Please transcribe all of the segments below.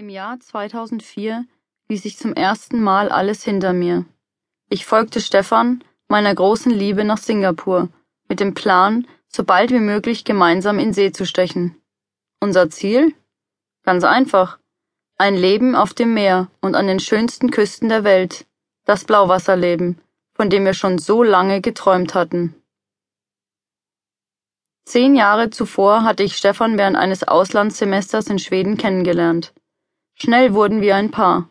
Im Jahr 2004 ließ ich zum ersten Mal alles hinter mir. Ich folgte Stefan, meiner großen Liebe, nach Singapur, mit dem Plan, so bald wie möglich gemeinsam in See zu stechen. Unser Ziel? Ganz einfach. Ein Leben auf dem Meer und an den schönsten Küsten der Welt. Das Blauwasserleben, von dem wir schon so lange geträumt hatten. Zehn Jahre zuvor hatte ich Stefan während eines Auslandssemesters in Schweden kennengelernt. Schnell wurden wir ein Paar.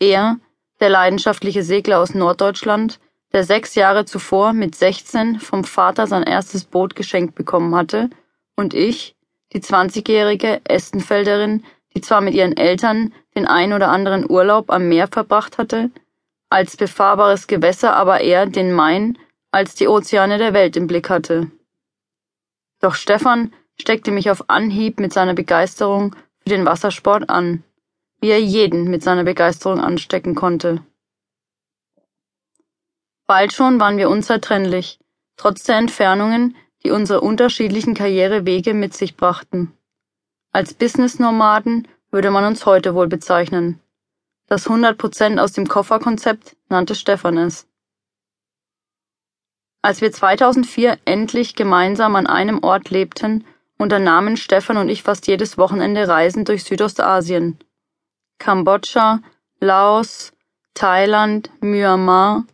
Er, der leidenschaftliche Segler aus Norddeutschland, der sechs Jahre zuvor mit 16 vom Vater sein erstes Boot geschenkt bekommen hatte, und ich, die 20-jährige Estenfelderin, die zwar mit ihren Eltern den ein oder anderen Urlaub am Meer verbracht hatte, als befahrbares Gewässer aber eher den Main als die Ozeane der Welt im Blick hatte. Doch Stefan steckte mich auf Anhieb mit seiner Begeisterung für den Wassersport an, wie er jeden mit seiner Begeisterung anstecken konnte. Bald schon waren wir unzertrennlich, trotz der Entfernungen, die unsere unterschiedlichen Karrierewege mit sich brachten. Als Business-Nomaden würde man uns heute wohl bezeichnen. Das 100% aus dem Kofferkonzept nannte Stefan es. Als wir 2004 endlich gemeinsam an einem Ort lebten, unternahmen Stefan und ich fast jedes Wochenende Reisen durch Südostasien. Kambodscha, Laos, Thailand, Myanmar.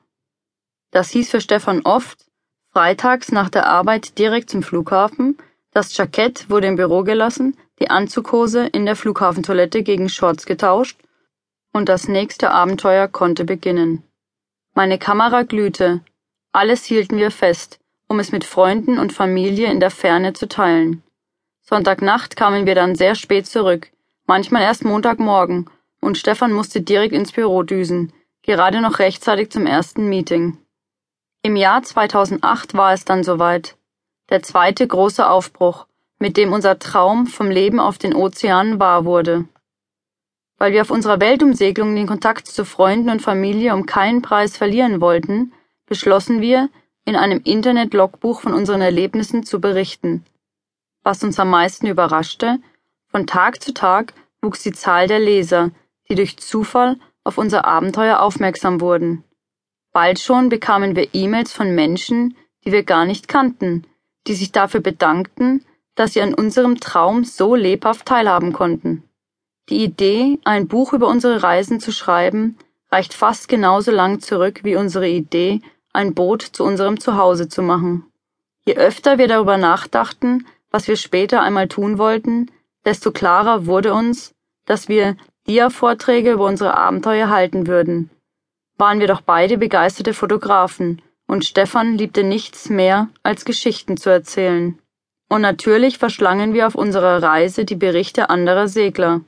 Das hieß für Stefan oft, freitags nach der Arbeit direkt zum Flughafen, das Jackett wurde im Büro gelassen, die Anzughose in der Flughafentoilette gegen Shorts getauscht und das nächste Abenteuer konnte beginnen. Meine Kamera glühte, alles hielten wir fest, um es mit Freunden und Familie in der Ferne zu teilen. Sonntagnacht kamen wir dann sehr spät zurück, manchmal erst Montagmorgen, und Stefan musste direkt ins Büro düsen, gerade noch rechtzeitig zum ersten Meeting. Im Jahr 2008 war es dann soweit. Der zweite große Aufbruch, mit dem unser Traum vom Leben auf den Ozeanen wahr wurde. Weil wir auf unserer Weltumsegelung den Kontakt zu Freunden und Familie um keinen Preis verlieren wollten, beschlossen wir, in einem Internet-Logbuch von unseren Erlebnissen zu berichten. Was uns am meisten überraschte, von Tag zu Tag wuchs die Zahl der Leser, die durch Zufall auf unser Abenteuer aufmerksam wurden. Bald schon bekamen wir E-Mails von Menschen, die wir gar nicht kannten, die sich dafür bedankten, dass sie an unserem Traum so lebhaft teilhaben konnten. Die Idee, ein Buch über unsere Reisen zu schreiben, reicht fast genauso lang zurück wie unsere Idee, ein Boot zu unserem Zuhause zu machen. Je öfter wir darüber nachdachten, was wir später einmal tun wollten, desto klarer wurde uns, dass wir Dia-Vorträge über unsere Abenteuer halten würden. Waren wir doch beide begeisterte Fotografen, und Stefan liebte nichts mehr, als Geschichten zu erzählen. Und natürlich verschlangen wir auf unserer Reise die Berichte anderer Segler.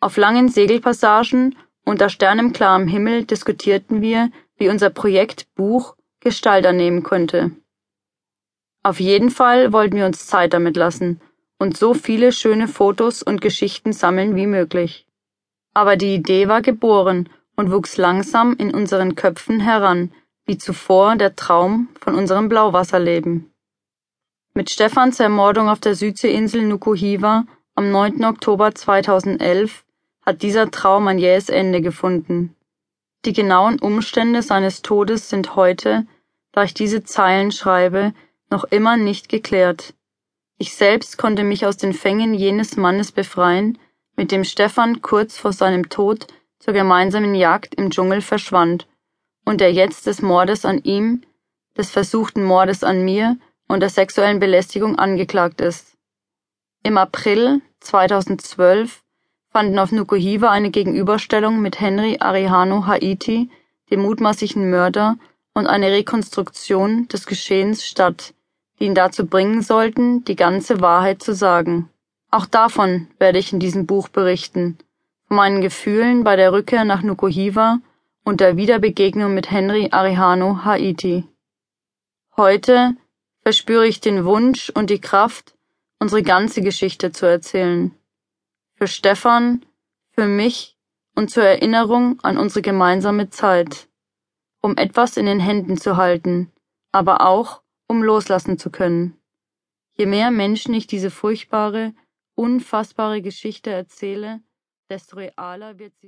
Auf langen Segelpassagen unter sternenklarem Himmel diskutierten wir, wie unser Projekt Buch Gestalt annehmen könnte. Auf jeden Fall wollten wir uns Zeit damit lassen und so viele schöne Fotos und Geschichten sammeln wie möglich. Aber die Idee war geboren und wuchs langsam in unseren Köpfen heran, wie zuvor der Traum von unserem Blauwasserleben. Mit Stefans Ermordung auf der Südseeinsel Nukuhiva am 9. Oktober 2011 hat dieser Traum ein jähes Ende gefunden. Die genauen Umstände seines Todes sind heute, da ich diese Zeilen schreibe, noch immer nicht geklärt. Ich selbst konnte mich aus den Fängen jenes Mannes befreien, mit dem Stefan kurz vor seinem Tod zur gemeinsamen Jagd im Dschungel verschwand und der jetzt des Mordes an ihm, des versuchten Mordes an mir und der sexuellen Belästigung angeklagt ist. Im April 2012 fanden auf Nukuhiva eine Gegenüberstellung mit Henry Arihano Haiti, dem mutmaßlichen Mörder, und eine Rekonstruktion des Geschehens statt, die ihn dazu bringen sollten, die ganze Wahrheit zu sagen. Auch davon werde ich in diesem Buch berichten, von meinen Gefühlen bei der Rückkehr nach Nukuhiva und der Wiederbegegnung mit Henry Arihano Haiti. Heute verspüre ich den Wunsch und die Kraft, unsere ganze Geschichte zu erzählen für Stefan, für mich und zur Erinnerung an unsere gemeinsame Zeit, um etwas in den Händen zu halten, aber auch um loslassen zu können. Je mehr Menschen ich diese furchtbare, unfassbare Geschichte erzähle, desto realer wird sie